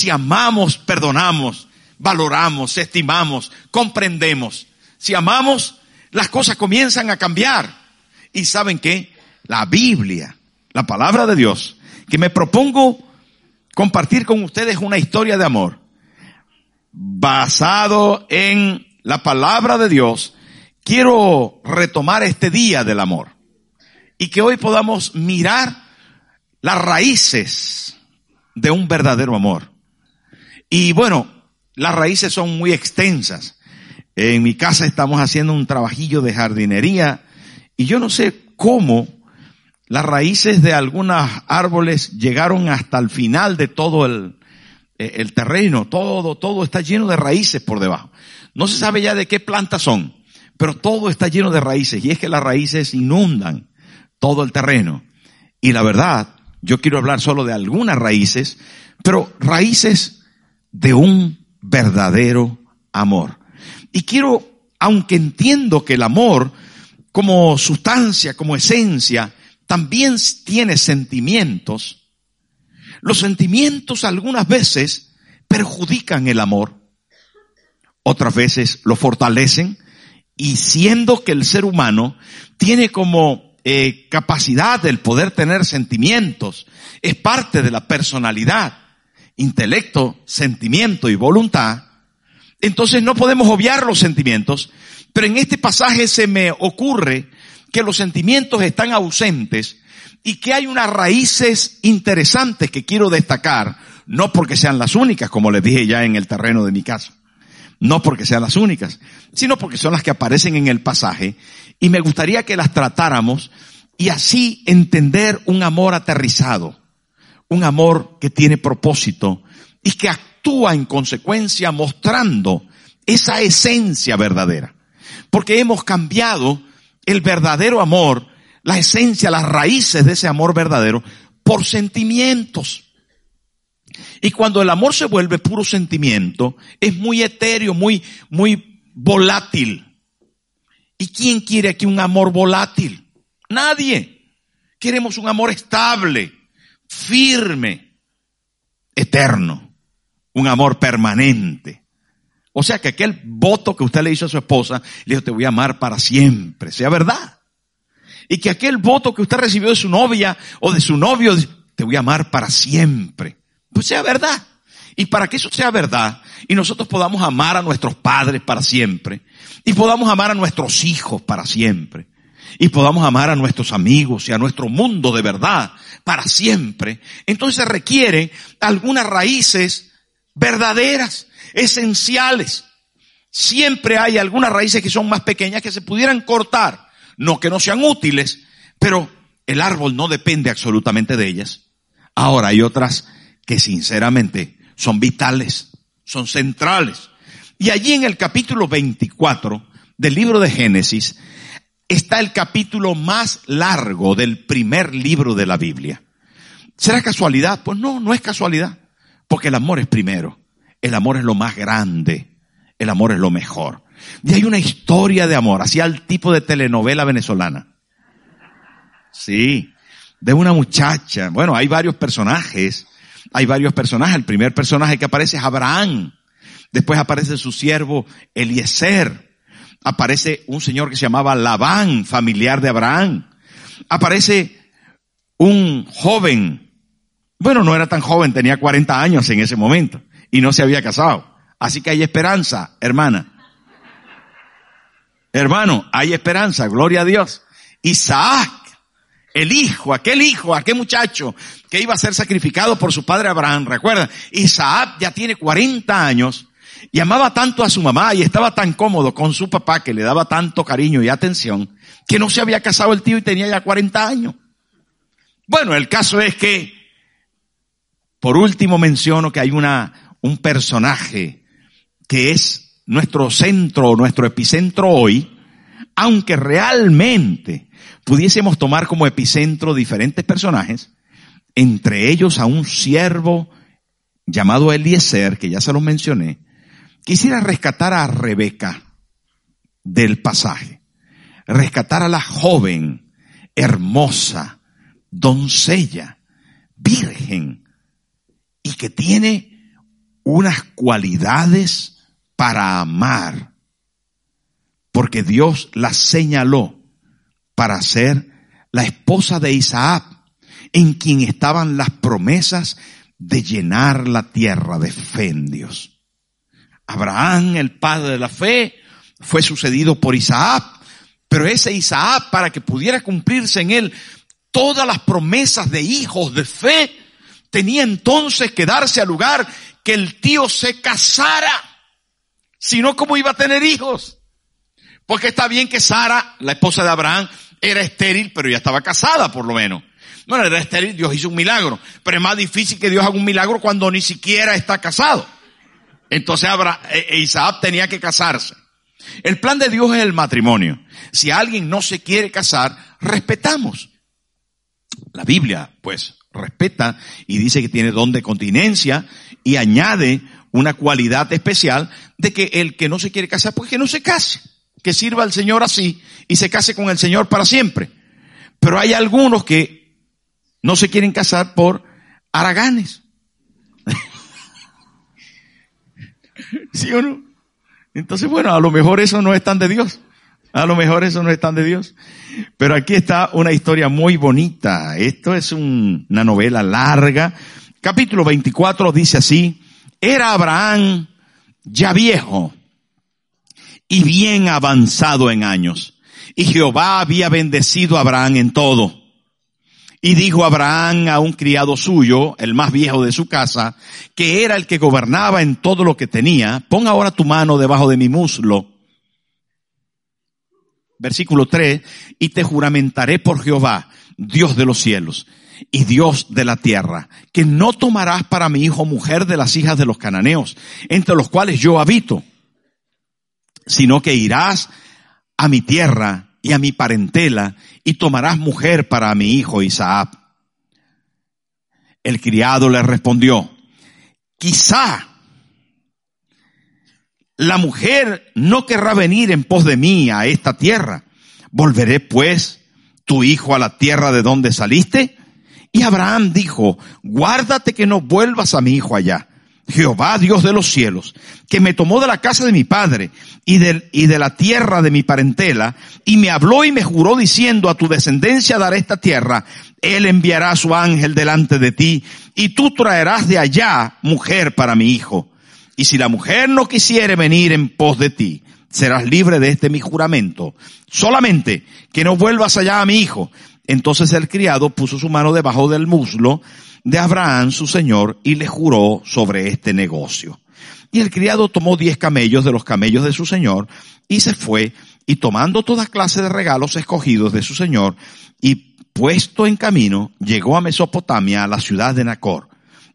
Si amamos, perdonamos, valoramos, estimamos, comprendemos. Si amamos, las cosas comienzan a cambiar. Y saben qué? La Biblia, la palabra de Dios, que me propongo compartir con ustedes una historia de amor basado en la palabra de Dios, quiero retomar este día del amor y que hoy podamos mirar las raíces de un verdadero amor. Y bueno, las raíces son muy extensas. En mi casa estamos haciendo un trabajillo de jardinería y yo no sé cómo las raíces de algunos árboles llegaron hasta el final de todo el, eh, el terreno, todo, todo está lleno de raíces por debajo. No se sabe ya de qué plantas son, pero todo está lleno de raíces y es que las raíces inundan todo el terreno. Y la verdad, yo quiero hablar solo de algunas raíces, pero raíces de un verdadero amor. Y quiero, aunque entiendo que el amor como sustancia, como esencia, también tiene sentimientos, los sentimientos algunas veces perjudican el amor, otras veces lo fortalecen y siendo que el ser humano tiene como eh, capacidad del poder tener sentimientos, es parte de la personalidad, intelecto, sentimiento y voluntad, entonces no podemos obviar los sentimientos, pero en este pasaje se me ocurre que los sentimientos están ausentes y que hay unas raíces interesantes que quiero destacar, no porque sean las únicas, como les dije ya en el terreno de mi caso, no porque sean las únicas, sino porque son las que aparecen en el pasaje y me gustaría que las tratáramos y así entender un amor aterrizado, un amor que tiene propósito y que actúa en consecuencia mostrando esa esencia verdadera. Porque hemos cambiado el verdadero amor, la esencia, las raíces de ese amor verdadero por sentimientos. Y cuando el amor se vuelve puro sentimiento, es muy etéreo, muy, muy volátil. ¿Y quién quiere aquí un amor volátil? Nadie. Queremos un amor estable, firme, eterno. Un amor permanente. O sea que aquel voto que usted le hizo a su esposa, le dijo, te voy a amar para siempre, sea verdad. Y que aquel voto que usted recibió de su novia o de su novio, te voy a amar para siempre, pues sea verdad. Y para que eso sea verdad y nosotros podamos amar a nuestros padres para siempre y podamos amar a nuestros hijos para siempre y podamos amar a nuestros amigos y a nuestro mundo de verdad para siempre, entonces se requieren algunas raíces verdaderas esenciales. Siempre hay algunas raíces que son más pequeñas que se pudieran cortar, no que no sean útiles, pero el árbol no depende absolutamente de ellas. Ahora hay otras que sinceramente son vitales, son centrales. Y allí en el capítulo 24 del libro de Génesis está el capítulo más largo del primer libro de la Biblia. ¿Será casualidad? Pues no, no es casualidad, porque el amor es primero. El amor es lo más grande. El amor es lo mejor. Y hay una historia de amor, así al tipo de telenovela venezolana. Sí, de una muchacha. Bueno, hay varios personajes. Hay varios personajes. El primer personaje que aparece es Abraham. Después aparece su siervo Eliezer. Aparece un señor que se llamaba Labán, familiar de Abraham. Aparece un joven. Bueno, no era tan joven, tenía 40 años en ese momento y no se había casado. Así que hay esperanza, hermana. Hermano, hay esperanza, gloria a Dios. Isaac, el hijo, aquel hijo, aquel muchacho que iba a ser sacrificado por su padre Abraham, recuerda, Isaac ya tiene 40 años y amaba tanto a su mamá y estaba tan cómodo con su papá que le daba tanto cariño y atención que no se había casado el tío y tenía ya 40 años. Bueno, el caso es que, por último menciono que hay una, un personaje que es nuestro centro, nuestro epicentro hoy, aunque realmente pudiésemos tomar como epicentro diferentes personajes, entre ellos a un siervo llamado Eliezer, que ya se lo mencioné, quisiera rescatar a Rebeca del pasaje, rescatar a la joven, hermosa, doncella, virgen, y que tiene unas cualidades para amar, porque Dios la señaló para ser la esposa de Isaac, en quien estaban las promesas de llenar la tierra de fe. Abraham, el padre de la fe, fue sucedido por Isaac, pero ese Isaac, para que pudiera cumplirse en él todas las promesas de hijos de fe, tenía entonces que darse al lugar que el tío se casara. Si no, ¿cómo iba a tener hijos? Porque está bien que Sara, la esposa de Abraham, era estéril, pero ya estaba casada por lo menos. No era estéril, Dios hizo un milagro. Pero es más difícil que Dios haga un milagro cuando ni siquiera está casado. Entonces e, e Isaac tenía que casarse. El plan de Dios es el matrimonio. Si alguien no se quiere casar, respetamos. La Biblia, pues, respeta y dice que tiene don de continencia y añade una cualidad especial de que el que no se quiere casar, pues que no se case, que sirva al Señor así y se case con el Señor para siempre. Pero hay algunos que no se quieren casar por araganes. ¿Sí o no? Entonces, bueno, a lo mejor eso no es tan de Dios. A lo mejor eso no es tan de Dios. Pero aquí está una historia muy bonita. Esto es una novela larga. Capítulo 24 dice así, era Abraham ya viejo y bien avanzado en años. Y Jehová había bendecido a Abraham en todo. Y dijo Abraham a un criado suyo, el más viejo de su casa, que era el que gobernaba en todo lo que tenía, pon ahora tu mano debajo de mi muslo versículo 3, y te juramentaré por Jehová, Dios de los cielos y Dios de la tierra, que no tomarás para mi hijo mujer de las hijas de los cananeos, entre los cuales yo habito, sino que irás a mi tierra y a mi parentela y tomarás mujer para mi hijo Isaac. El criado le respondió, quizá la mujer no querrá venir en pos de mí a esta tierra. ¿Volveré pues tu hijo a la tierra de donde saliste? Y Abraham dijo, guárdate que no vuelvas a mi hijo allá. Jehová, Dios de los cielos, que me tomó de la casa de mi padre y de, y de la tierra de mi parentela, y me habló y me juró diciendo, a tu descendencia daré esta tierra, él enviará su ángel delante de ti, y tú traerás de allá mujer para mi hijo. Y si la mujer no quisiere venir en pos de ti, serás libre de este mi juramento. Solamente que no vuelvas allá a mi hijo. Entonces el criado puso su mano debajo del muslo de Abraham, su señor, y le juró sobre este negocio. Y el criado tomó diez camellos de los camellos de su señor y se fue y tomando toda clase de regalos escogidos de su señor y puesto en camino, llegó a Mesopotamia, a la ciudad de Nacor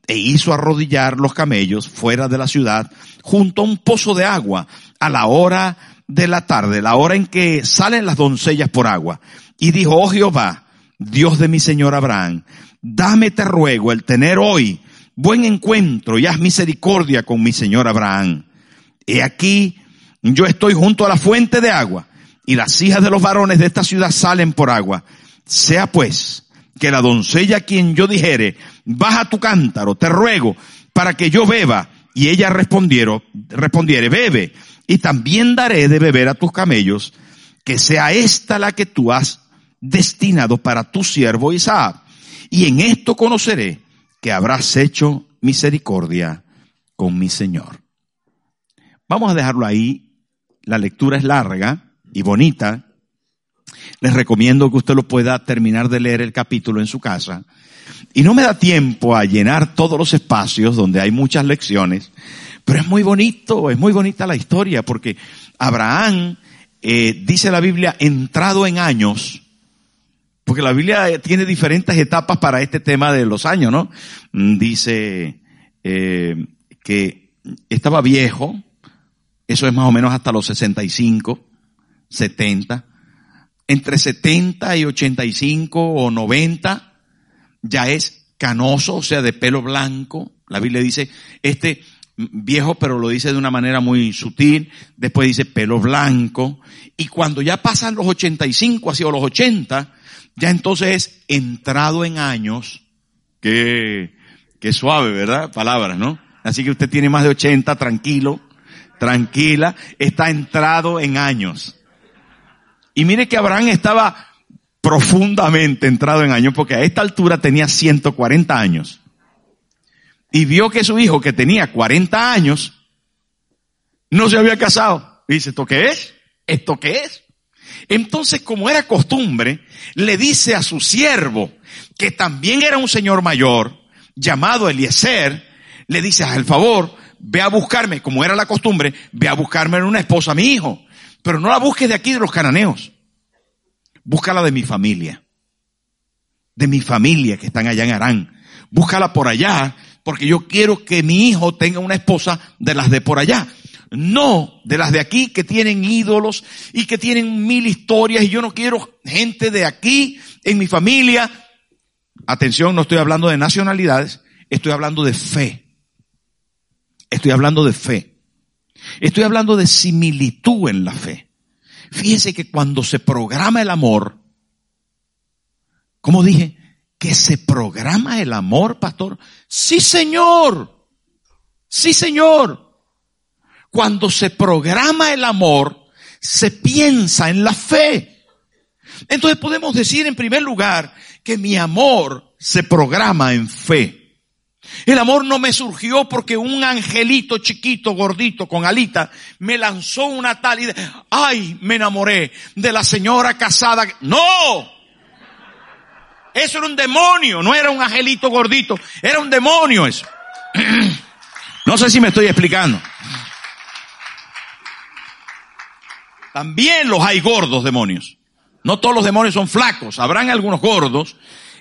e hizo arrodillar los camellos fuera de la ciudad junto a un pozo de agua a la hora de la tarde, la hora en que salen las doncellas por agua. Y dijo, oh Jehová, Dios de mi Señor Abraham, dame te ruego el tener hoy buen encuentro y haz misericordia con mi Señor Abraham. He aquí, yo estoy junto a la fuente de agua y las hijas de los varones de esta ciudad salen por agua. Sea pues que la doncella a quien yo dijere, baja tu cántaro, te ruego, para que yo beba. Y ella respondiere, bebe, y también daré de beber a tus camellos, que sea esta la que tú has destinado para tu siervo Isaac. Y en esto conoceré que habrás hecho misericordia con mi Señor. Vamos a dejarlo ahí. La lectura es larga y bonita. Les recomiendo que usted lo pueda terminar de leer el capítulo en su casa. Y no me da tiempo a llenar todos los espacios donde hay muchas lecciones, pero es muy bonito, es muy bonita la historia, porque Abraham, eh, dice la Biblia, entrado en años, porque la Biblia tiene diferentes etapas para este tema de los años, ¿no? Mm, dice eh, que estaba viejo, eso es más o menos hasta los 65, 70, entre 70 y 85 o 90 ya es canoso, o sea, de pelo blanco. La Biblia dice, este viejo, pero lo dice de una manera muy sutil. Después dice pelo blanco. Y cuando ya pasan los 85 hacia los 80, ya entonces es entrado en años. Qué, qué suave, ¿verdad? Palabras, ¿no? Así que usted tiene más de 80, tranquilo, tranquila, está entrado en años. Y mire que Abraham estaba profundamente entrado en años porque a esta altura tenía 140 años. Y vio que su hijo que tenía 40 años no se había casado. Y dice, ¿esto qué es? ¿Esto qué es? Entonces, como era costumbre, le dice a su siervo, que también era un señor mayor, llamado Eliezer, le dice, haz el favor, ve a buscarme, como era la costumbre, ve a buscarme una esposa a mi hijo. Pero no la busques de aquí de los cananeos. Búscala de mi familia. De mi familia que están allá en Arán. Búscala por allá, porque yo quiero que mi hijo tenga una esposa de las de por allá. No de las de aquí que tienen ídolos y que tienen mil historias y yo no quiero gente de aquí en mi familia. Atención, no estoy hablando de nacionalidades, estoy hablando de fe. Estoy hablando de fe. Estoy hablando de similitud en la fe. Fíjense que cuando se programa el amor, como dije, que se programa el amor, pastor. Sí, señor. Sí, señor. Cuando se programa el amor, se piensa en la fe. Entonces podemos decir en primer lugar que mi amor se programa en fe. El amor no me surgió porque un angelito chiquito, gordito, con alita, me lanzó una tal idea. Ay, me enamoré de la señora casada. No. Eso era un demonio, no era un angelito gordito, era un demonio eso. No sé si me estoy explicando. También los hay gordos demonios. No todos los demonios son flacos, habrán algunos gordos.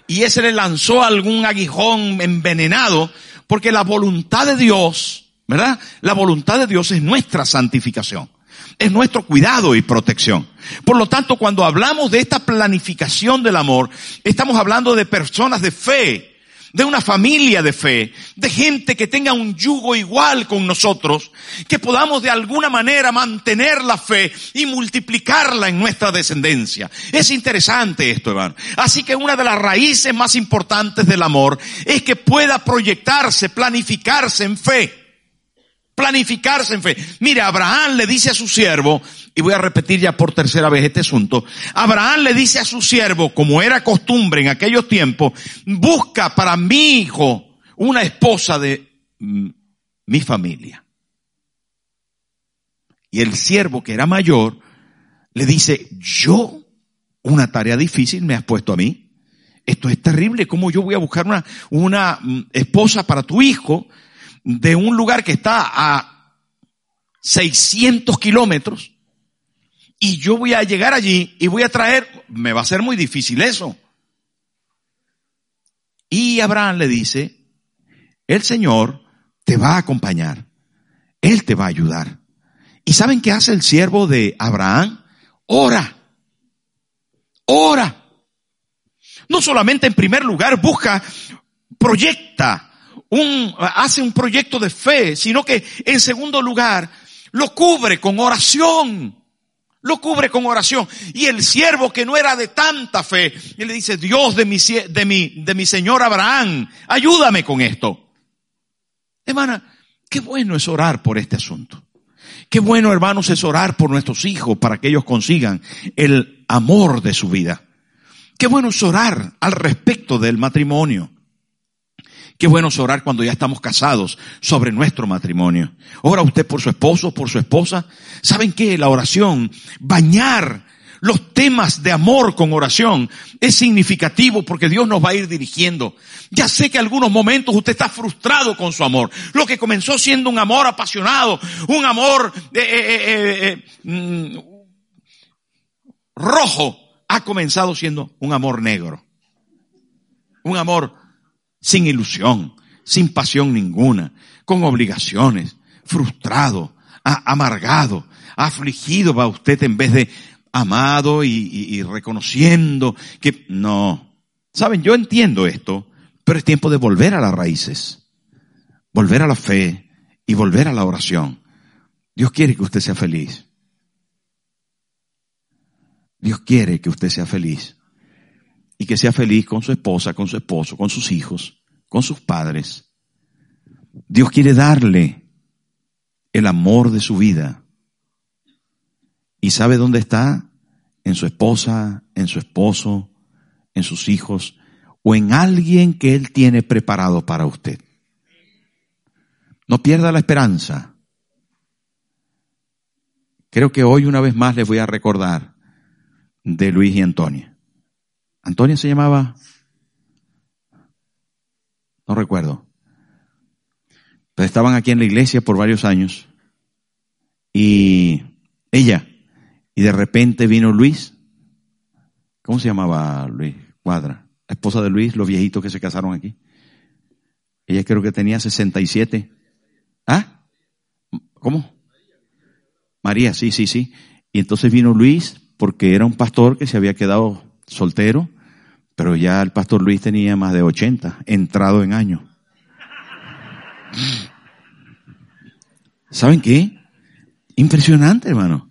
Y ese le lanzó algún aguijón envenenado, porque la voluntad de Dios, ¿verdad? La voluntad de Dios es nuestra santificación. Es nuestro cuidado y protección. Por lo tanto, cuando hablamos de esta planificación del amor, estamos hablando de personas de fe, de una familia de fe, de gente que tenga un yugo igual con nosotros, que podamos de alguna manera mantener la fe y multiplicarla en nuestra descendencia. Es interesante esto, hermano. Así que una de las raíces más importantes del amor es que pueda proyectarse, planificarse en fe planificarse en fe. Mire, Abraham le dice a su siervo, y voy a repetir ya por tercera vez este asunto, Abraham le dice a su siervo, como era costumbre en aquellos tiempos, busca para mi hijo una esposa de mm, mi familia. Y el siervo que era mayor le dice, yo, una tarea difícil me has puesto a mí. Esto es terrible. ¿Cómo yo voy a buscar una, una mm, esposa para tu hijo? De un lugar que está a 600 kilómetros y yo voy a llegar allí y voy a traer, me va a ser muy difícil eso. Y Abraham le dice, el Señor te va a acompañar, Él te va a ayudar. ¿Y saben qué hace el siervo de Abraham? Ora, ora. No solamente en primer lugar busca, proyecta, un, hace un proyecto de fe, sino que en segundo lugar lo cubre con oración. Lo cubre con oración. Y el siervo que no era de tanta fe, él le dice, Dios de mi, de mi, de mi señor Abraham, ayúdame con esto. Hermana, qué bueno es orar por este asunto. Qué bueno, hermanos, es orar por nuestros hijos para que ellos consigan el amor de su vida. Qué bueno es orar al respecto del matrimonio. Qué bueno es orar cuando ya estamos casados sobre nuestro matrimonio. Ora usted por su esposo, por su esposa. ¿Saben qué? La oración, bañar los temas de amor con oración es significativo porque Dios nos va a ir dirigiendo. Ya sé que algunos momentos usted está frustrado con su amor. Lo que comenzó siendo un amor apasionado, un amor eh, eh, eh, mm, rojo, ha comenzado siendo un amor negro. Un amor sin ilusión, sin pasión ninguna, con obligaciones, frustrado, amargado, afligido va usted en vez de amado y, y reconociendo que no. Saben, yo entiendo esto, pero es tiempo de volver a las raíces, volver a la fe y volver a la oración. Dios quiere que usted sea feliz. Dios quiere que usted sea feliz y que sea feliz con su esposa, con su esposo, con sus hijos, con sus padres. Dios quiere darle el amor de su vida. ¿Y sabe dónde está? En su esposa, en su esposo, en sus hijos o en alguien que Él tiene preparado para usted. No pierda la esperanza. Creo que hoy una vez más les voy a recordar de Luis y Antonia. ¿Antonia se llamaba? No recuerdo. Pero estaban aquí en la iglesia por varios años. Y ella, y de repente vino Luis. ¿Cómo se llamaba Luis? Cuadra. La esposa de Luis, los viejitos que se casaron aquí. Ella creo que tenía 67. ¿Ah? ¿Cómo? María, sí, sí, sí. Y entonces vino Luis porque era un pastor que se había quedado soltero, pero ya el pastor Luis tenía más de 80, entrado en años. ¿Saben qué? Impresionante, hermano.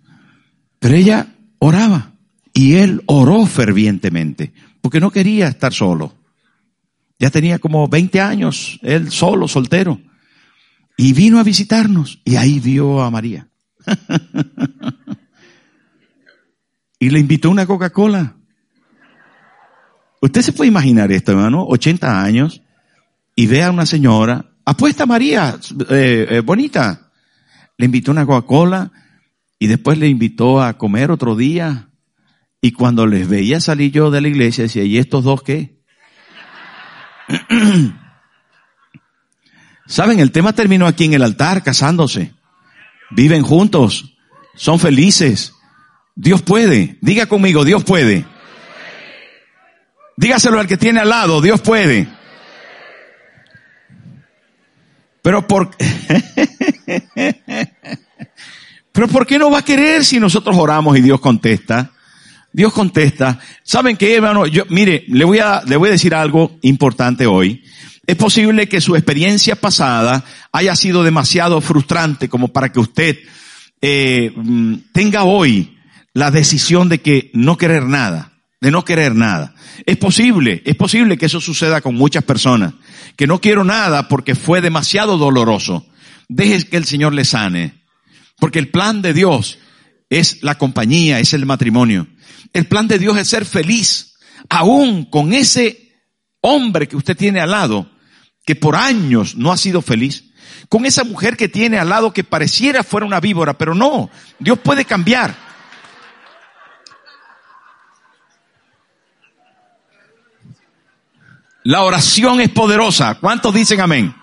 Pero ella oraba y él oró fervientemente porque no quería estar solo. Ya tenía como 20 años, él solo, soltero. Y vino a visitarnos y ahí vio a María. y le invitó una Coca-Cola. Usted se puede imaginar esto, hermano, 80 años, y ve a una señora, apuesta María, eh, eh, bonita, le invitó una Coca-Cola y después le invitó a comer otro día. Y cuando les veía salir yo de la iglesia, decía, ¿y estos dos qué? Saben, el tema terminó aquí en el altar, casándose. Viven juntos, son felices. Dios puede. Diga conmigo, Dios puede. Dígaselo al que tiene al lado, Dios puede. Pero por, pero ¿por qué no va a querer si nosotros oramos y Dios contesta? Dios contesta. ¿Saben qué, hermano? Yo, mire, le voy a, le voy a decir algo importante hoy. Es posible que su experiencia pasada haya sido demasiado frustrante como para que usted eh, mm, tenga hoy la decisión de que no querer nada, de no querer nada. Es posible, es posible que eso suceda con muchas personas, que no quiero nada porque fue demasiado doloroso. Deje que el Señor le sane, porque el plan de Dios es la compañía, es el matrimonio. El plan de Dios es ser feliz, aún con ese hombre que usted tiene al lado, que por años no ha sido feliz, con esa mujer que tiene al lado que pareciera fuera una víbora, pero no, Dios puede cambiar. La oración es poderosa. ¿Cuántos dicen amén?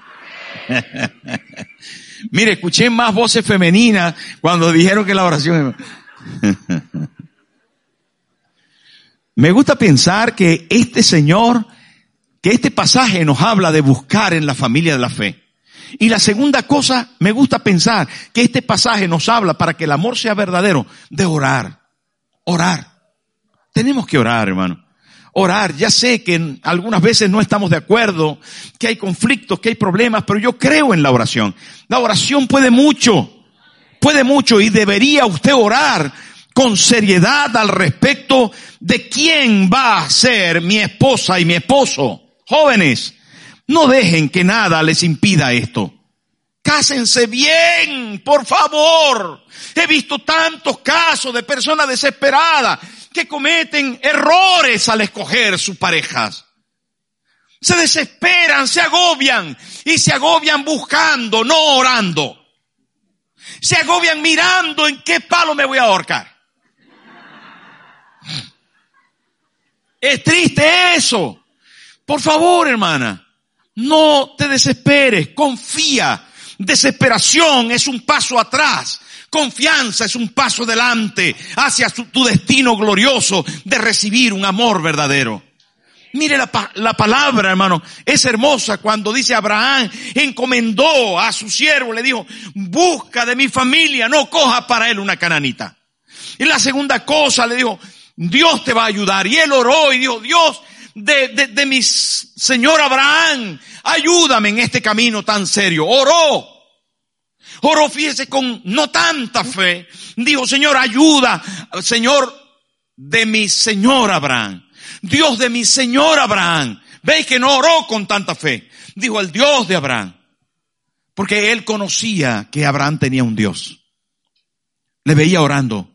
Mire, escuché más voces femeninas cuando dijeron que la oración es... Me gusta pensar que este Señor, que este pasaje nos habla de buscar en la familia de la fe. Y la segunda cosa, me gusta pensar que este pasaje nos habla para que el amor sea verdadero, de orar. Orar. Tenemos que orar, hermano. Orar. Ya sé que algunas veces no estamos de acuerdo, que hay conflictos, que hay problemas, pero yo creo en la oración. La oración puede mucho. Puede mucho y debería usted orar con seriedad al respecto de quién va a ser mi esposa y mi esposo. Jóvenes, no dejen que nada les impida esto. Cásense bien, por favor. He visto tantos casos de personas desesperadas que cometen errores al escoger sus parejas. Se desesperan, se agobian y se agobian buscando, no orando. Se agobian mirando en qué palo me voy a ahorcar. Es triste eso. Por favor, hermana, no te desesperes, confía. Desesperación es un paso atrás. Confianza es un paso delante hacia tu destino glorioso de recibir un amor verdadero. Mire la, la, palabra, hermano, es hermosa cuando dice Abraham encomendó a su siervo, le dijo, busca de mi familia, no coja para él una cananita. Y la segunda cosa le dijo, Dios te va a ayudar. Y él oró y dijo, Dios, de, de, de mi Señor Abraham, ayúdame en este camino tan serio. Oró. Oró, fíjese, con no tanta fe. Dijo, Señor, ayuda, Señor, de mi Señor Abraham. Dios de mi Señor Abraham. Veis que no oró con tanta fe. Dijo el Dios de Abraham. Porque él conocía que Abraham tenía un Dios. Le veía orando,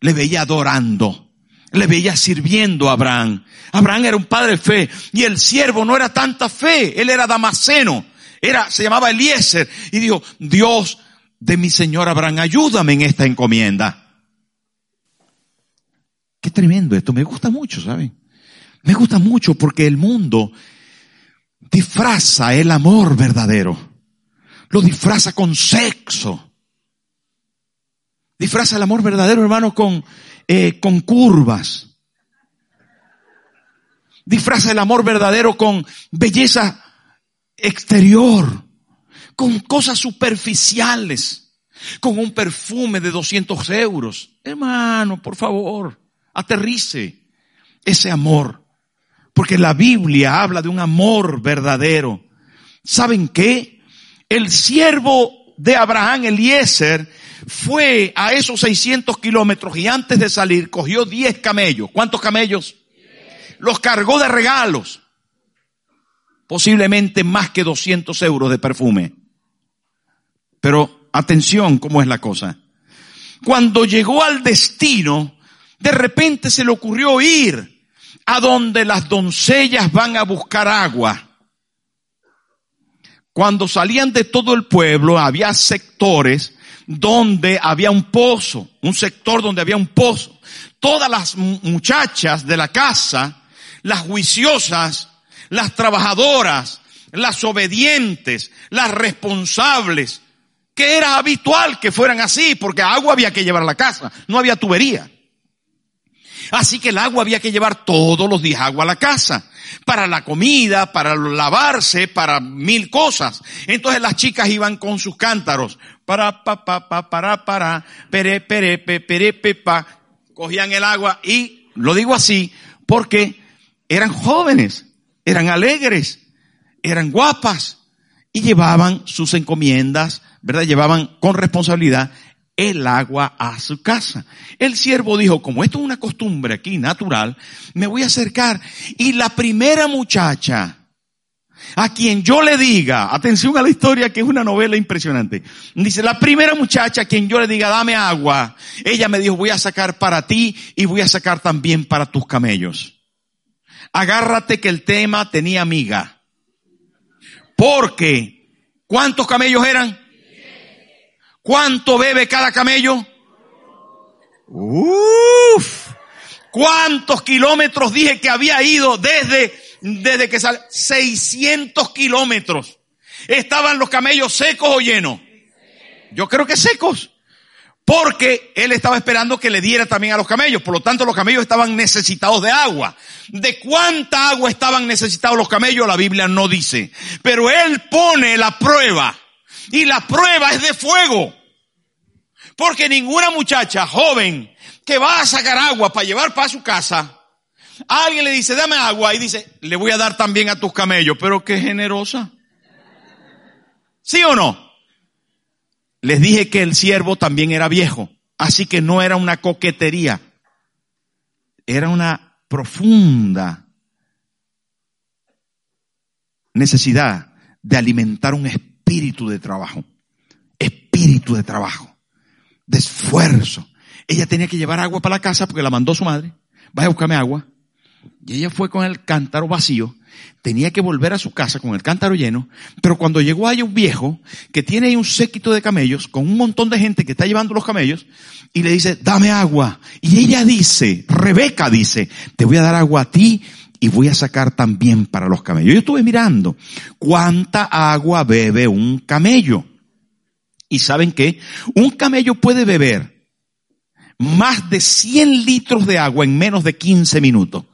le veía adorando, le veía sirviendo a Abraham. Abraham era un padre de fe y el siervo no era tanta fe, él era damasceno, era, se llamaba Eliezer y dijo, Dios de mi señor Abraham, ayúdame en esta encomienda. Qué tremendo esto, me gusta mucho, ¿saben? Me gusta mucho porque el mundo disfraza el amor verdadero. Lo disfraza con sexo. Disfraza el amor verdadero, hermano, con, eh, con curvas. Disfraza el amor verdadero con belleza exterior, con cosas superficiales, con un perfume de 200 euros. Hermano, por favor, aterrice ese amor. Porque la Biblia habla de un amor verdadero. ¿Saben qué? El siervo de Abraham, Eliezer, fue a esos 600 kilómetros y antes de salir cogió 10 camellos. ¿Cuántos camellos? Los cargó de regalos. Posiblemente más que 200 euros de perfume. Pero atención cómo es la cosa. Cuando llegó al destino, de repente se le ocurrió ir a donde las doncellas van a buscar agua. Cuando salían de todo el pueblo había sectores donde había un pozo, un sector donde había un pozo. Todas las muchachas de la casa, las juiciosas, las trabajadoras, las obedientes, las responsables, que era habitual que fueran así, porque agua había que llevar a la casa, no había tubería. Así que el agua había que llevar todos los días agua a la casa. Para la comida, para lavarse, para mil cosas. Entonces las chicas iban con sus cántaros. Para, pa, pa, pa, para, para, pere, pere, pe, pere, pa. Cogían el agua y lo digo así porque eran jóvenes, eran alegres, eran guapas y llevaban sus encomiendas, ¿verdad? Llevaban con responsabilidad el agua a su casa. El siervo dijo, como esto es una costumbre aquí natural, me voy a acercar. Y la primera muchacha, a quien yo le diga, atención a la historia que es una novela impresionante, dice, la primera muchacha a quien yo le diga, dame agua, ella me dijo, voy a sacar para ti y voy a sacar también para tus camellos. Agárrate que el tema tenía amiga. Porque, ¿cuántos camellos eran? ¿Cuánto bebe cada camello? Uf. ¿Cuántos kilómetros dije que había ido desde, desde que salió? 600 kilómetros. ¿Estaban los camellos secos o llenos? Yo creo que secos. Porque él estaba esperando que le diera también a los camellos. Por lo tanto, los camellos estaban necesitados de agua. ¿De cuánta agua estaban necesitados los camellos? La Biblia no dice. Pero él pone la prueba. Y la prueba es de fuego. Porque ninguna muchacha joven que va a sacar agua para llevar para su casa, alguien le dice, dame agua y dice, le voy a dar también a tus camellos, pero qué generosa. ¿Sí o no? Les dije que el siervo también era viejo, así que no era una coquetería, era una profunda necesidad de alimentar un espíritu de trabajo, espíritu de trabajo de esfuerzo. Ella tenía que llevar agua para la casa porque la mandó su madre. Vaya a buscarme agua. Y ella fue con el cántaro vacío. Tenía que volver a su casa con el cántaro lleno. Pero cuando llegó hay un viejo que tiene ahí un séquito de camellos con un montón de gente que está llevando los camellos y le dice, dame agua. Y ella dice, Rebeca dice, te voy a dar agua a ti y voy a sacar también para los camellos. Yo estuve mirando cuánta agua bebe un camello. Y saben qué? Un camello puede beber más de 100 litros de agua en menos de 15 minutos.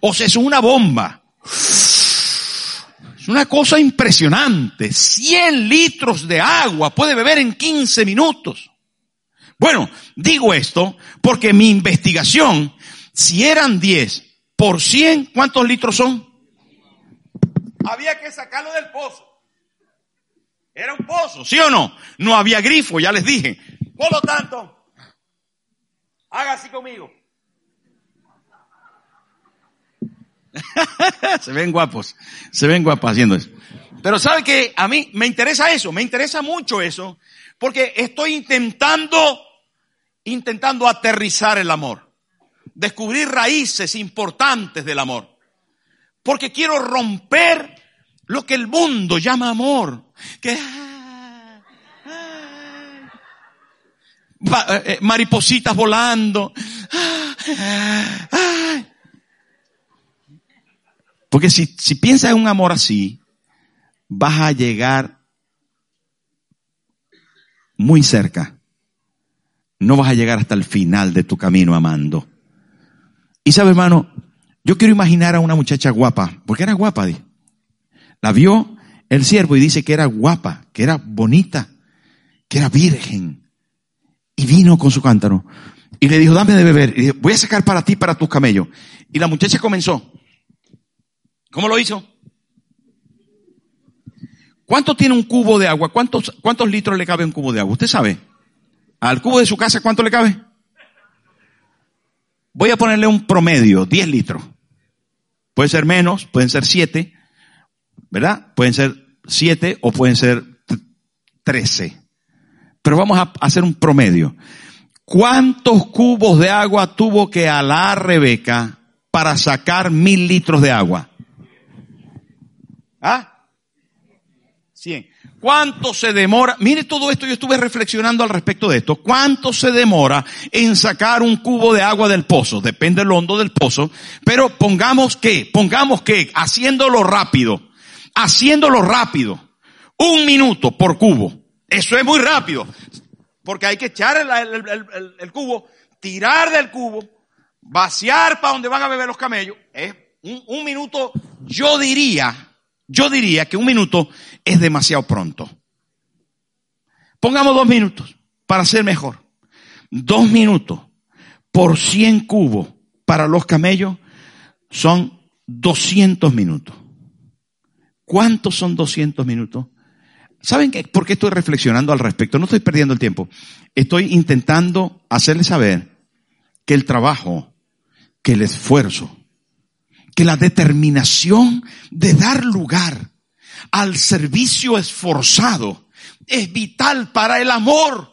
O sea, es una bomba. Es una cosa impresionante. 100 litros de agua puede beber en 15 minutos. Bueno, digo esto porque mi investigación, si eran 10 por 100, ¿cuántos litros son? Había que sacarlo del pozo. Era un pozo, ¿sí o no? No había grifo, ya les dije. Por lo tanto, haga así conmigo. se ven guapos, se ven guapos haciendo eso. Pero sabe que a mí me interesa eso, me interesa mucho eso, porque estoy intentando, intentando aterrizar el amor, descubrir raíces importantes del amor, porque quiero romper lo que el mundo llama amor, que eh, eh, maripositas volando. Porque si, piensas en un amor así, vas a llegar muy cerca. No vas a llegar hasta el final de tu camino amando. Y sabe, hermano, yo quiero imaginar a una muchacha guapa, porque era guapa, la vio el siervo y dice que era guapa, que era bonita, que era virgen. Y vino con su cántaro. Y le dijo, dame de beber. Y dijo, voy a sacar para ti, para tus camellos. Y la muchacha comenzó. ¿Cómo lo hizo? ¿Cuánto tiene un cubo de agua? ¿Cuántos, litros le cabe un cubo de agua? ¿Usted sabe? ¿Al cubo de su casa cuánto le cabe? Voy a ponerle un promedio, 10 litros. Puede ser menos, pueden ser 7, ¿verdad? Pueden ser 7 o pueden ser 13. Pero vamos a hacer un promedio. ¿Cuántos cubos de agua tuvo que alar Rebeca para sacar mil litros de agua? ¿Ah? Cien. ¿Cuánto se demora? Mire todo esto, yo estuve reflexionando al respecto de esto. ¿Cuánto se demora en sacar un cubo de agua del pozo? Depende del hondo del pozo. Pero pongamos que, pongamos que, haciéndolo rápido, haciéndolo rápido, un minuto por cubo. Eso es muy rápido. Porque hay que echar el, cubo, tirar del cubo, vaciar para donde van a beber los camellos. Es un, minuto, yo diría, yo diría que un minuto es demasiado pronto. Pongamos dos minutos para ser mejor. Dos minutos por 100 cubos para los camellos son 200 minutos. ¿Cuántos son 200 minutos? ¿Saben qué? por qué estoy reflexionando al respecto? No estoy perdiendo el tiempo. Estoy intentando hacerles saber que el trabajo, que el esfuerzo, que la determinación de dar lugar al servicio esforzado es vital para el amor.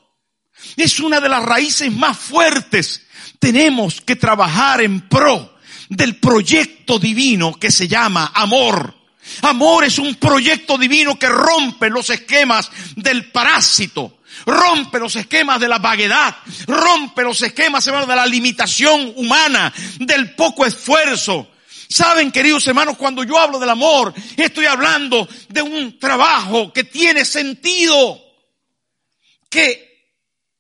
Es una de las raíces más fuertes. Tenemos que trabajar en pro del proyecto divino que se llama amor. Amor es un proyecto divino que rompe los esquemas del parásito, rompe los esquemas de la vaguedad, rompe los esquemas de la limitación humana, del poco esfuerzo. Saben, queridos hermanos, cuando yo hablo del amor, estoy hablando de un trabajo que tiene sentido, que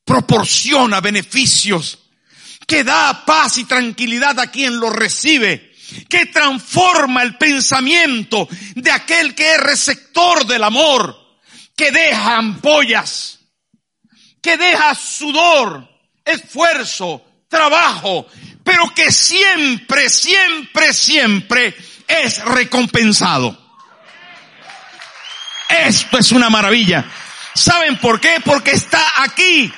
proporciona beneficios, que da paz y tranquilidad a quien lo recibe que transforma el pensamiento de aquel que es receptor del amor, que deja ampollas, que deja sudor, esfuerzo, trabajo, pero que siempre, siempre, siempre es recompensado. Esto es una maravilla. ¿Saben por qué? Porque está aquí.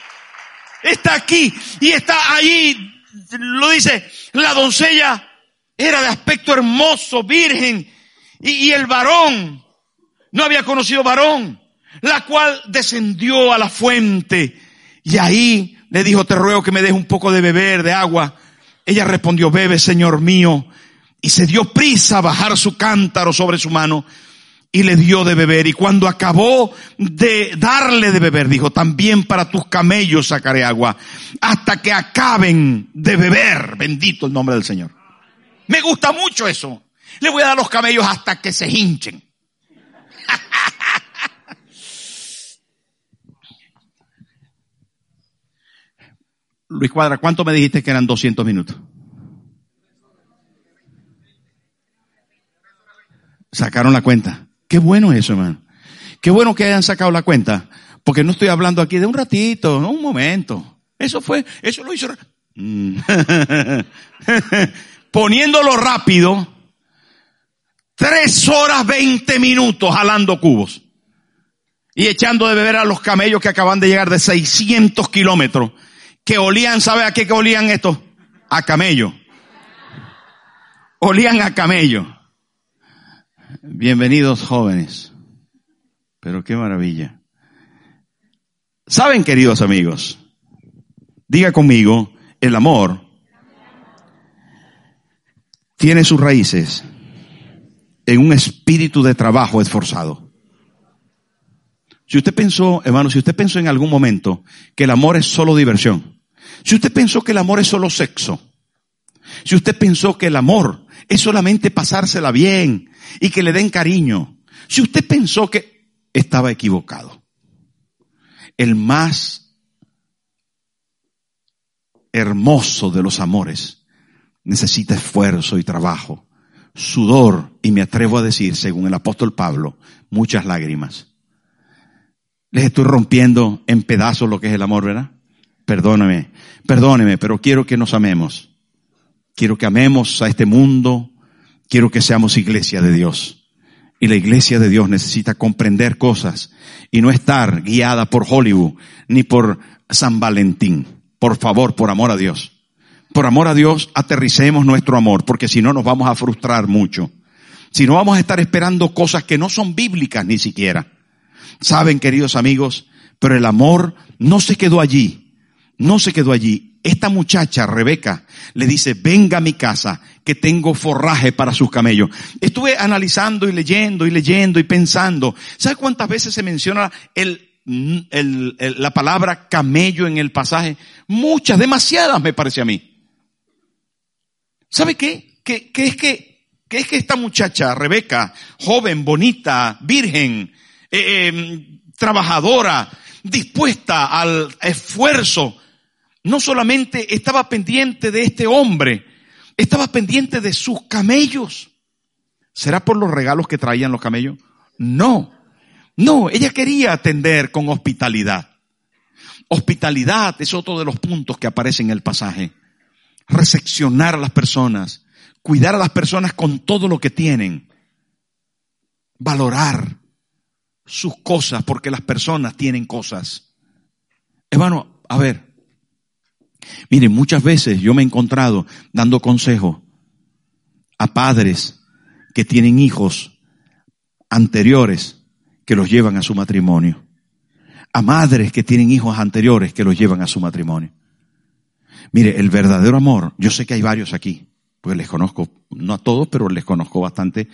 Está aquí y está allí. Lo dice la doncella era de aspecto hermoso, virgen, y, el varón no había conocido varón, la cual descendió a la fuente y ahí le dijo, te ruego que me des un poco de beber, de agua. Ella respondió, bebe, Señor mío, y se dio prisa a bajar su cántaro sobre su mano y le dio de beber. Y cuando acabó de darle de beber, dijo, también para tus camellos sacaré agua, hasta que acaben de beber. Bendito el nombre del Señor. Me gusta mucho eso. Le voy a dar los camellos hasta que se hinchen. Luis Cuadra, ¿cuánto me dijiste que eran 200 minutos? Sacaron la cuenta. Qué bueno eso, hermano. Qué bueno que hayan sacado la cuenta. Porque no estoy hablando aquí de un ratito, no un momento. Eso fue, eso lo hizo. Mm. poniéndolo rápido, tres horas veinte minutos jalando cubos y echando de beber a los camellos que acaban de llegar de 600 kilómetros, que olían, ¿sabe a qué que olían estos? A camello. Olían a camello. Bienvenidos jóvenes. Pero qué maravilla. Saben, queridos amigos, diga conmigo, el amor tiene sus raíces en un espíritu de trabajo esforzado. Si usted pensó, hermano, si usted pensó en algún momento que el amor es solo diversión, si usted pensó que el amor es solo sexo, si usted pensó que el amor es solamente pasársela bien y que le den cariño, si usted pensó que estaba equivocado, el más hermoso de los amores necesita esfuerzo y trabajo, sudor y me atrevo a decir, según el apóstol Pablo, muchas lágrimas. Les estoy rompiendo en pedazos lo que es el amor, ¿verdad? Perdóneme, perdóneme, pero quiero que nos amemos. Quiero que amemos a este mundo. Quiero que seamos iglesia de Dios. Y la iglesia de Dios necesita comprender cosas y no estar guiada por Hollywood ni por San Valentín. Por favor, por amor a Dios. Por amor a Dios, aterricemos nuestro amor, porque si no nos vamos a frustrar mucho. Si no vamos a estar esperando cosas que no son bíblicas ni siquiera. Saben, queridos amigos, pero el amor no se quedó allí. No se quedó allí esta muchacha, Rebeca, le dice, venga a mi casa, que tengo forraje para sus camellos. Estuve analizando y leyendo y leyendo y pensando. ¿Sabe cuántas veces se menciona el, el, la palabra camello en el pasaje? Muchas, demasiadas me parece a mí. ¿Sabe qué? Que, es que, que es que esta muchacha, Rebeca, joven, bonita, virgen, eh, em, trabajadora, dispuesta al esfuerzo, no solamente estaba pendiente de este hombre, estaba pendiente de sus camellos. ¿Será por los regalos que traían los camellos? No, no, ella quería atender con hospitalidad. Hospitalidad es otro de los puntos que aparece en el pasaje. Recepcionar a las personas, cuidar a las personas con todo lo que tienen, valorar sus cosas porque las personas tienen cosas. Hermano, a ver, Miren, muchas veces yo me he encontrado dando consejo a padres que tienen hijos anteriores que los llevan a su matrimonio. A madres que tienen hijos anteriores que los llevan a su matrimonio. Mire, el verdadero amor, yo sé que hay varios aquí, pues les conozco, no a todos, pero les conozco bastante.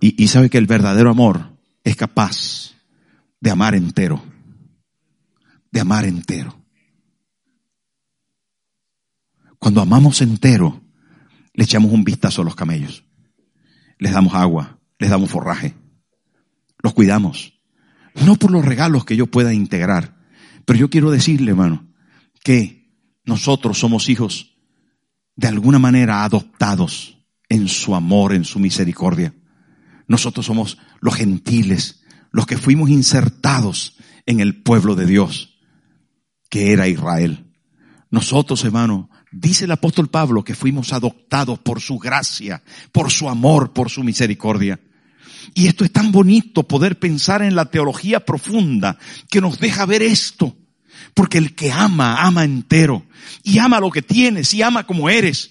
Y sabe que el verdadero amor es capaz de amar entero. De amar entero. Cuando amamos entero, le echamos un vistazo a los camellos. Les damos agua, les damos forraje. Los cuidamos. No por los regalos que yo pueda integrar. Pero yo quiero decirle, hermano, que nosotros somos hijos de alguna manera adoptados en su amor, en su misericordia. Nosotros somos los gentiles, los que fuimos insertados en el pueblo de Dios, que era Israel. Nosotros, hermano, Dice el apóstol Pablo que fuimos adoptados por su gracia, por su amor, por su misericordia. Y esto es tan bonito poder pensar en la teología profunda que nos deja ver esto. Porque el que ama, ama entero. Y ama lo que tienes y ama como eres.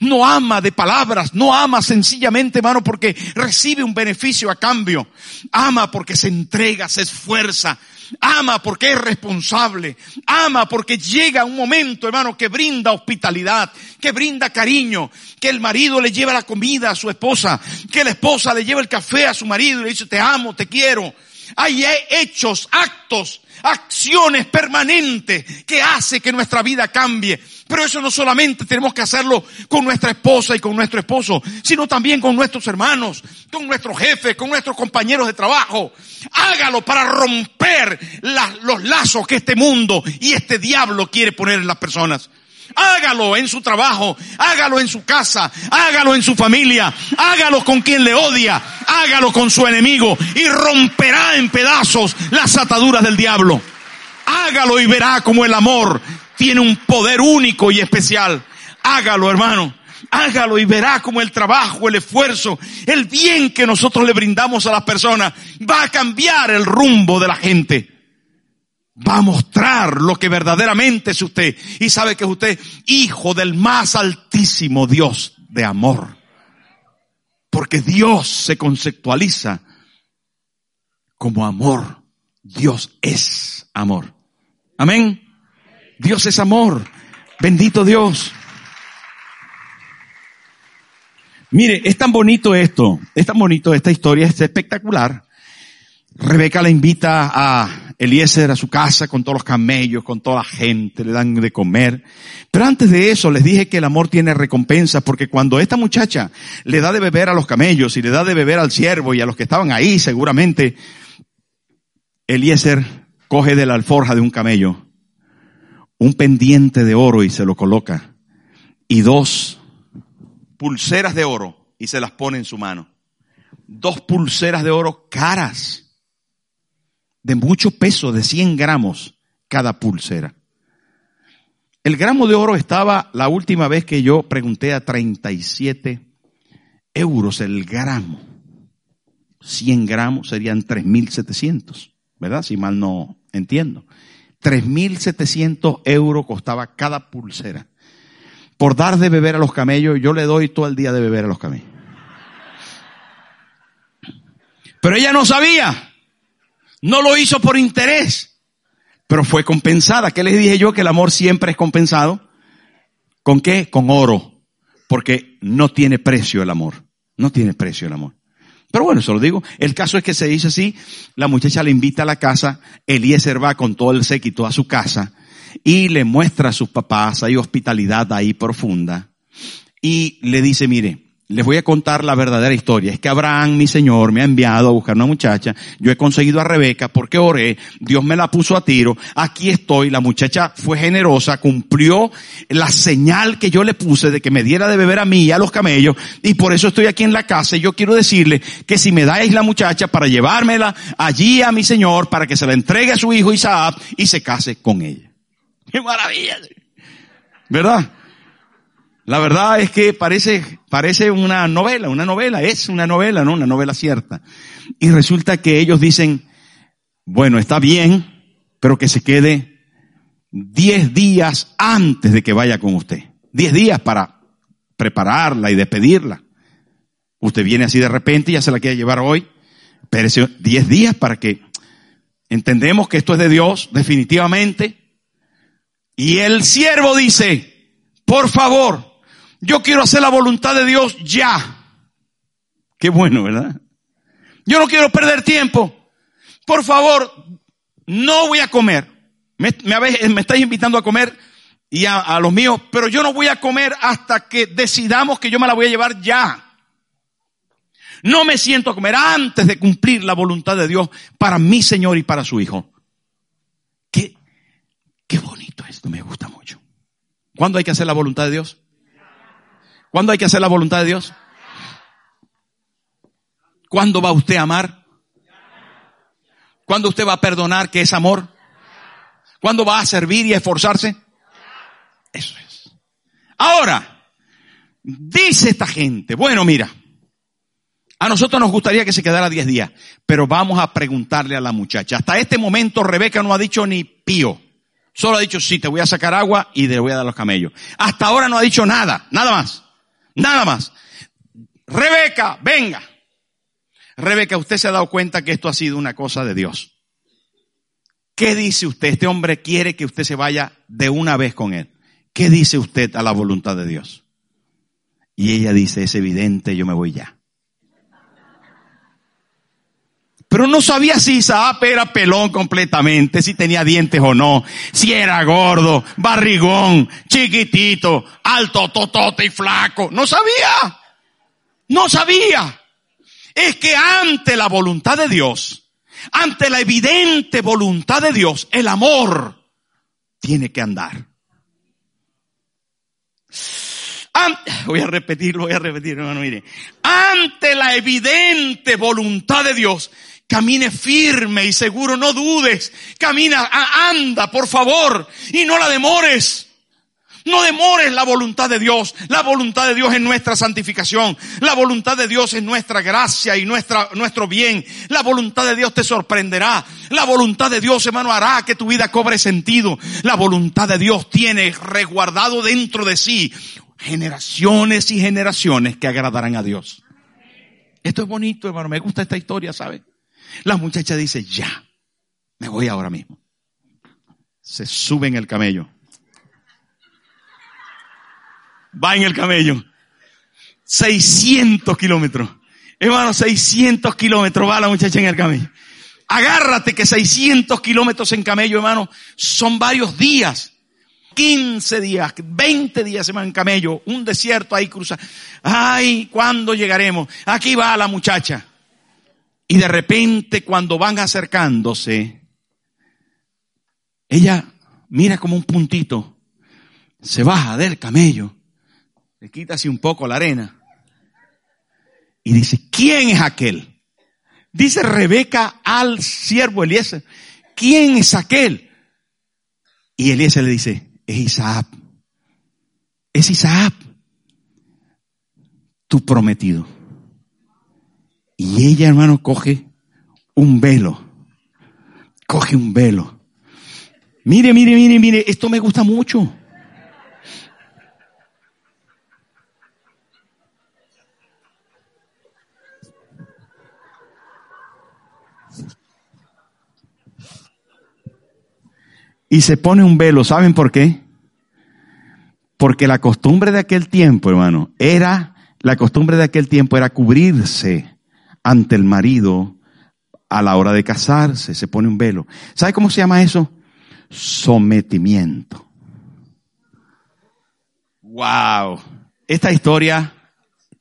No ama de palabras, no ama sencillamente, hermano, porque recibe un beneficio a cambio. Ama porque se entrega, se esfuerza, ama porque es responsable, ama porque llega un momento, hermano, que brinda hospitalidad, que brinda cariño, que el marido le lleva la comida a su esposa, que la esposa le lleva el café a su marido y le dice, te amo, te quiero. Hay hechos, actos, acciones permanentes que hace que nuestra vida cambie. Pero eso no solamente tenemos que hacerlo con nuestra esposa y con nuestro esposo, sino también con nuestros hermanos, con nuestros jefes, con nuestros compañeros de trabajo. Hágalo para romper los lazos que este mundo y este diablo quiere poner en las personas. Hágalo en su trabajo, hágalo en su casa, hágalo en su familia, hágalo con quien le odia, hágalo con su enemigo y romperá en pedazos las ataduras del diablo. Hágalo y verá como el amor tiene un poder único y especial. Hágalo, hermano. Hágalo y verá como el trabajo, el esfuerzo, el bien que nosotros le brindamos a las personas va a cambiar el rumbo de la gente va a mostrar lo que verdaderamente es usted. Y sabe que es usted hijo del más altísimo Dios de amor. Porque Dios se conceptualiza como amor. Dios es amor. Amén. Dios es amor. Bendito Dios. Mire, es tan bonito esto, es tan bonito esta historia, es espectacular. Rebeca la invita a Eliezer a su casa con todos los camellos, con toda la gente, le dan de comer. Pero antes de eso les dije que el amor tiene recompensa porque cuando esta muchacha le da de beber a los camellos y le da de beber al siervo y a los que estaban ahí seguramente, Eliezer coge de la alforja de un camello un pendiente de oro y se lo coloca y dos pulseras de oro y se las pone en su mano. Dos pulseras de oro caras, de mucho peso, de 100 gramos cada pulsera. El gramo de oro estaba la última vez que yo pregunté a 37 euros el gramo. 100 gramos serían 3.700, ¿verdad? Si mal no entiendo. 3.700 euros costaba cada pulsera por dar de beber a los camellos, yo le doy todo el día de beber a los camellos. Pero ella no sabía. No lo hizo por interés. Pero fue compensada. ¿Qué les dije yo? Que el amor siempre es compensado. ¿Con qué? Con oro. Porque no tiene precio el amor. No tiene precio el amor. Pero bueno, eso lo digo. El caso es que se dice así. La muchacha le invita a la casa. Eliezer va con todo el séquito a su casa y le muestra a sus papás, hay hospitalidad ahí profunda, y le dice, mire, les voy a contar la verdadera historia. Es que Abraham, mi Señor, me ha enviado a buscar una muchacha. Yo he conseguido a Rebeca porque oré. Dios me la puso a tiro. Aquí estoy. La muchacha fue generosa, cumplió la señal que yo le puse de que me diera de beber a mí y a los camellos. Y por eso estoy aquí en la casa. Y yo quiero decirle que si me dais la muchacha para llevármela allí a mi Señor, para que se la entregue a su hijo Isaac y se case con ella. ¡Qué maravilla! ¿Verdad? La verdad es que parece, parece una novela, una novela, es una novela, ¿no? Una novela cierta. Y resulta que ellos dicen, bueno, está bien, pero que se quede diez días antes de que vaya con usted. Diez días para prepararla y despedirla. Usted viene así de repente y ya se la quiere llevar hoy. Pero diez días para que entendemos que esto es de Dios, definitivamente. Y el siervo dice, por favor, yo quiero hacer la voluntad de Dios ya. Qué bueno, ¿verdad? Yo no quiero perder tiempo. Por favor, no voy a comer. Me, me, estáis invitando a comer y a, a los míos, pero yo no voy a comer hasta que decidamos que yo me la voy a llevar ya. No me siento a comer antes de cumplir la voluntad de Dios para mi Señor y para su Hijo. Qué, qué bonito esto, me gusta mucho. ¿Cuándo hay que hacer la voluntad de Dios? ¿Cuándo hay que hacer la voluntad de Dios? ¿Cuándo va usted a amar? ¿Cuándo usted va a perdonar que es amor? ¿Cuándo va a servir y a esforzarse? Eso es. Ahora, dice esta gente, bueno, mira, a nosotros nos gustaría que se quedara 10 días, pero vamos a preguntarle a la muchacha. Hasta este momento Rebeca no ha dicho ni pío. Solo ha dicho, sí, te voy a sacar agua y te voy a dar los camellos. Hasta ahora no ha dicho nada, nada más. Nada más. Rebeca, venga. Rebeca, usted se ha dado cuenta que esto ha sido una cosa de Dios. ¿Qué dice usted? Este hombre quiere que usted se vaya de una vez con él. ¿Qué dice usted a la voluntad de Dios? Y ella dice, es evidente, yo me voy ya. Pero no sabía si Isaac era pelón completamente, si tenía dientes o no, si era gordo, barrigón, chiquitito, alto, totote y flaco. No sabía. No sabía. Es que ante la voluntad de Dios, ante la evidente voluntad de Dios, el amor tiene que andar. voy a repetirlo, voy a repetir, hermano, mire. Ante la evidente voluntad de Dios, Camine firme y seguro, no dudes. Camina, anda, por favor, y no la demores. No demores la voluntad de Dios. La voluntad de Dios es nuestra santificación. La voluntad de Dios es nuestra gracia y nuestra, nuestro bien. La voluntad de Dios te sorprenderá. La voluntad de Dios, hermano, hará que tu vida cobre sentido. La voluntad de Dios tiene resguardado dentro de sí generaciones y generaciones que agradarán a Dios. Esto es bonito, hermano. Me gusta esta historia, ¿sabe? La muchacha dice, ya, me voy ahora mismo. Se sube en el camello. Va en el camello. 600 kilómetros. Hermano, 600 kilómetros va la muchacha en el camello. Agárrate que 600 kilómetros en camello, hermano, son varios días. 15 días, 20 días van en camello, un desierto ahí cruza. Ay, ¿cuándo llegaremos? Aquí va la muchacha. Y de repente cuando van acercándose, ella mira como un puntito, se baja del camello, le quita así un poco la arena y dice, ¿quién es aquel? Dice Rebeca al siervo Eliezer, ¿quién es aquel? Y Eliezer le dice, es Isaac. Es Isaac, tu prometido. Y ella, hermano, coge un velo. Coge un velo. Mire, mire, mire, mire, esto me gusta mucho. y se pone un velo. ¿Saben por qué? Porque la costumbre de aquel tiempo, hermano, era, la costumbre de aquel tiempo era cubrirse ante el marido a la hora de casarse, se pone un velo. ¿Sabe cómo se llama eso? Sometimiento. Wow. Esta historia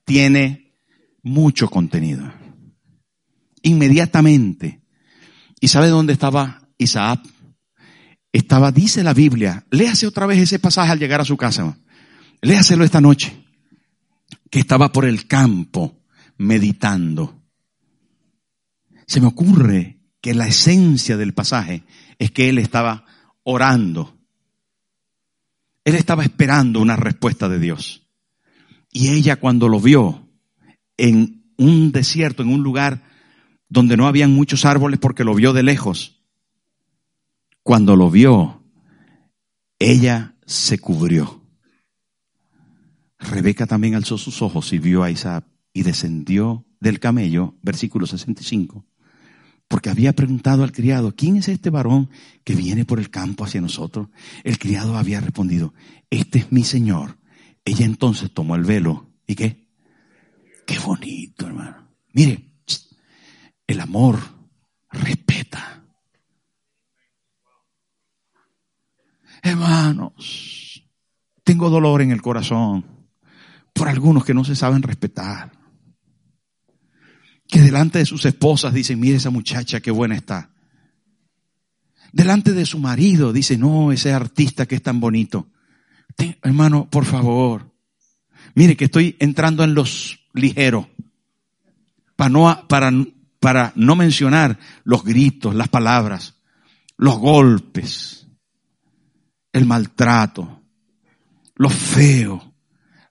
tiene mucho contenido. Inmediatamente. ¿Y sabe dónde estaba Isaac? estaba, dice la Biblia, léase otra vez ese pasaje al llegar a su casa. Léaselo esta noche. Que estaba por el campo meditando. Se me ocurre que la esencia del pasaje es que él estaba orando. Él estaba esperando una respuesta de Dios. Y ella cuando lo vio en un desierto, en un lugar donde no habían muchos árboles porque lo vio de lejos, cuando lo vio, ella se cubrió. Rebeca también alzó sus ojos y vio a Isaac y descendió del camello, versículo 65, porque había preguntado al criado, ¿quién es este varón que viene por el campo hacia nosotros? El criado había respondido, este es mi señor. Ella entonces tomó el velo y qué? Qué bonito, hermano. Mire, el amor respeta. Hermanos, tengo dolor en el corazón por algunos que no se saben respetar. Que delante de sus esposas dicen, mire esa muchacha qué buena está. Delante de su marido dice, no, ese artista que es tan bonito. hermano, por favor. Mire que estoy entrando en los ligeros. Para no, para, para no mencionar los gritos, las palabras, los golpes el maltrato, lo feo,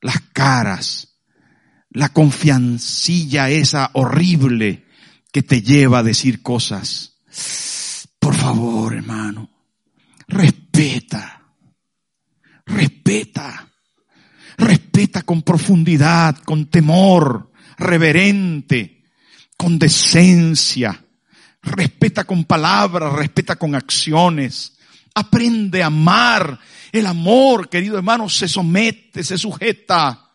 las caras, la confiancilla esa horrible que te lleva a decir cosas. Por favor, hermano, respeta, respeta, respeta con profundidad, con temor, reverente, con decencia, respeta con palabras, respeta con acciones, Aprende a amar. El amor, querido hermano, se somete, se sujeta.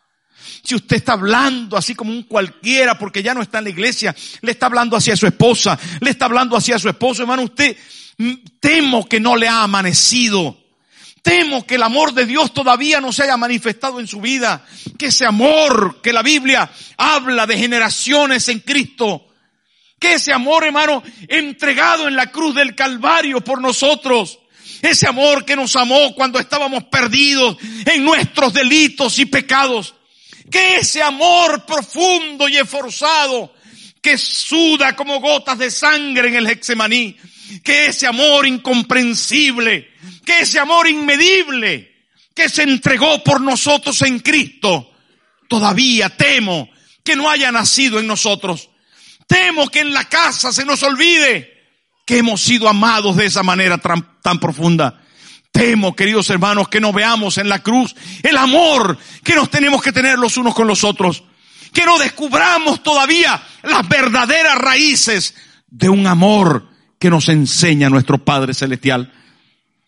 Si usted está hablando así como un cualquiera porque ya no está en la iglesia, le está hablando hacia su esposa, le está hablando hacia su esposo, hermano, usted mm, temo que no le ha amanecido. Temo que el amor de Dios todavía no se haya manifestado en su vida. Que ese amor que la Biblia habla de generaciones en Cristo. Que ese amor, hermano, entregado en la cruz del Calvario por nosotros ese amor que nos amó cuando estábamos perdidos en nuestros delitos y pecados. Que ese amor profundo y esforzado que suda como gotas de sangre en el Hexemaní. Que ese amor incomprensible, que ese amor inmedible que se entregó por nosotros en Cristo, todavía temo que no haya nacido en nosotros. Temo que en la casa se nos olvide que hemos sido amados de esa manera tan, profunda. Temo, queridos hermanos, que no veamos en la cruz el amor que nos tenemos que tener los unos con los otros. Que no descubramos todavía las verdaderas raíces de un amor que nos enseña nuestro Padre Celestial.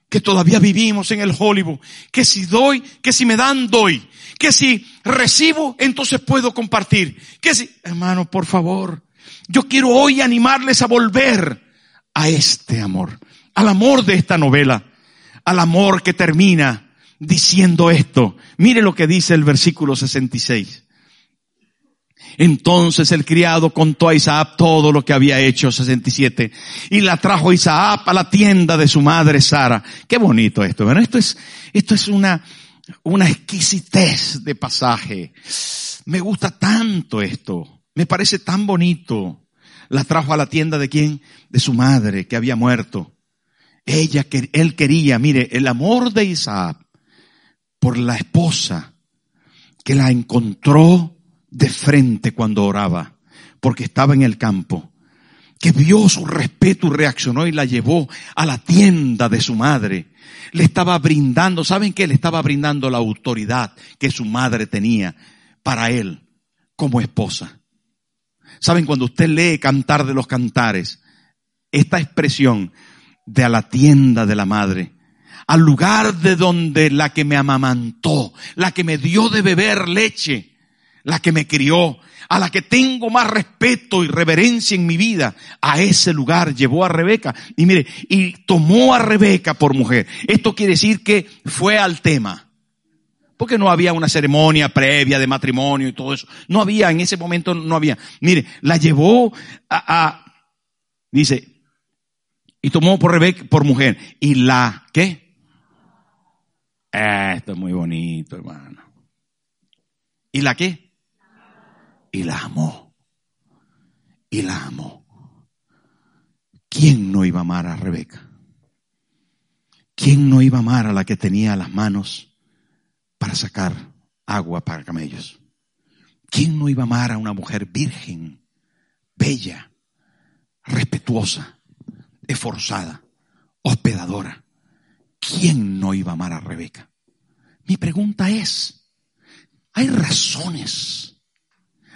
Que todavía vivimos en el Hollywood. Que si doy, que si me dan, doy. Que si recibo, entonces puedo compartir. Que si, hermano, por favor, yo quiero hoy animarles a volver a este amor, al amor de esta novela, al amor que termina diciendo esto. Mire lo que dice el versículo 66. Entonces el criado contó a Isaac todo lo que había hecho 67 y la trajo Isaac a la tienda de su madre Sara. Qué bonito esto. Bueno, esto es, esto es una, una exquisitez de pasaje. Me gusta tanto esto. Me parece tan bonito. La trajo a la tienda de quién? De su madre que había muerto. Ella, él quería, mire, el amor de Isaac por la esposa que la encontró de frente cuando oraba, porque estaba en el campo, que vio su respeto y reaccionó y la llevó a la tienda de su madre. Le estaba brindando, ¿saben qué? Le estaba brindando la autoridad que su madre tenía para él como esposa. ¿Saben? Cuando usted lee Cantar de los Cantares, esta expresión de a la tienda de la madre, al lugar de donde la que me amamantó, la que me dio de beber leche, la que me crió, a la que tengo más respeto y reverencia en mi vida, a ese lugar llevó a Rebeca. Y mire, y tomó a Rebeca por mujer. Esto quiere decir que fue al tema. Porque no había una ceremonia previa de matrimonio y todo eso. No había, en ese momento no había. Mire, la llevó a, a dice, y tomó por Rebeca, por mujer. Y la, ¿qué? Esto es muy bonito, hermano. ¿Y la qué? Y la amó. Y la amó. ¿Quién no iba a amar a Rebeca? ¿Quién no iba a amar a la que tenía las manos para sacar agua para camellos? ¿Quién no iba a amar a una mujer virgen, bella, respetuosa, esforzada, hospedadora? ¿quién no iba a amar a Rebeca? Mi pregunta es, ¿hay razones?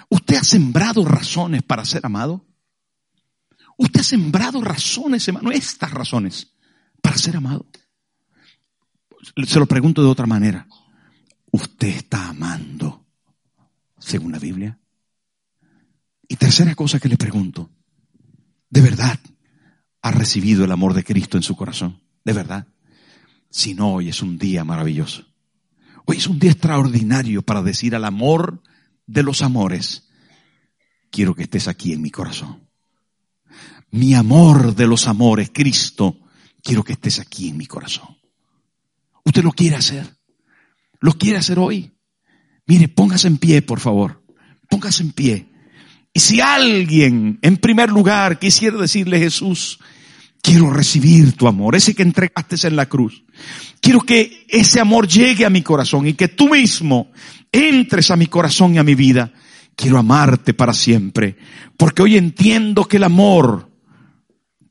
¿Usted ha sembrado razones para ser amado? ¿Usted ha sembrado razones, hermano, estas razones para ser amado? Se lo pregunto de otra manera. ¿Usted está amando según la Biblia? Y tercera cosa que le pregunto, ¿de verdad ha recibido el amor de Cristo en su corazón? ¿De verdad? sino hoy es un día maravilloso. Hoy es un día extraordinario para decir al amor de los amores, quiero que estés aquí en mi corazón. Mi amor de los amores, Cristo, quiero que estés aquí en mi corazón. ¿Usted lo quiere hacer? ¿Lo quiere hacer hoy? Mire, póngase en pie, por favor. Póngase en pie. Y si alguien, en primer lugar, quisiera decirle Jesús, Quiero recibir tu amor, ese que entregaste en la cruz. Quiero que ese amor llegue a mi corazón y que tú mismo entres a mi corazón y a mi vida. Quiero amarte para siempre, porque hoy entiendo que el amor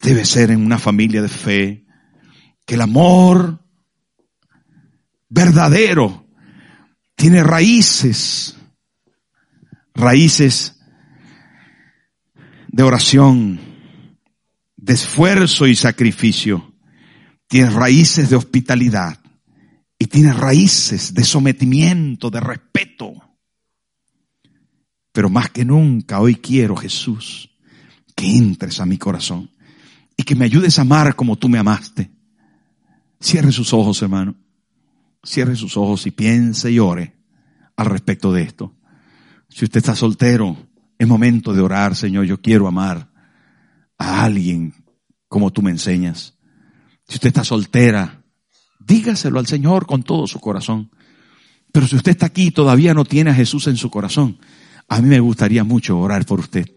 debe ser en una familia de fe, que el amor verdadero tiene raíces, raíces de oración, de esfuerzo y sacrificio, tiene raíces de hospitalidad y tiene raíces de sometimiento, de respeto. Pero más que nunca hoy quiero, Jesús, que entres a mi corazón y que me ayudes a amar como tú me amaste. Cierre sus ojos, hermano. Cierre sus ojos y piense y ore al respecto de esto. Si usted está soltero, es momento de orar, Señor, yo quiero amar a alguien como tú me enseñas. Si usted está soltera, dígaselo al Señor con todo su corazón. Pero si usted está aquí y todavía no tiene a Jesús en su corazón, a mí me gustaría mucho orar por usted.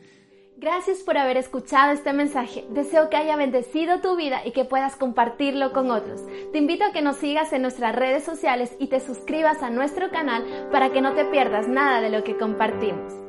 Gracias por haber escuchado este mensaje. Deseo que haya bendecido tu vida y que puedas compartirlo con otros. Te invito a que nos sigas en nuestras redes sociales y te suscribas a nuestro canal para que no te pierdas nada de lo que compartimos.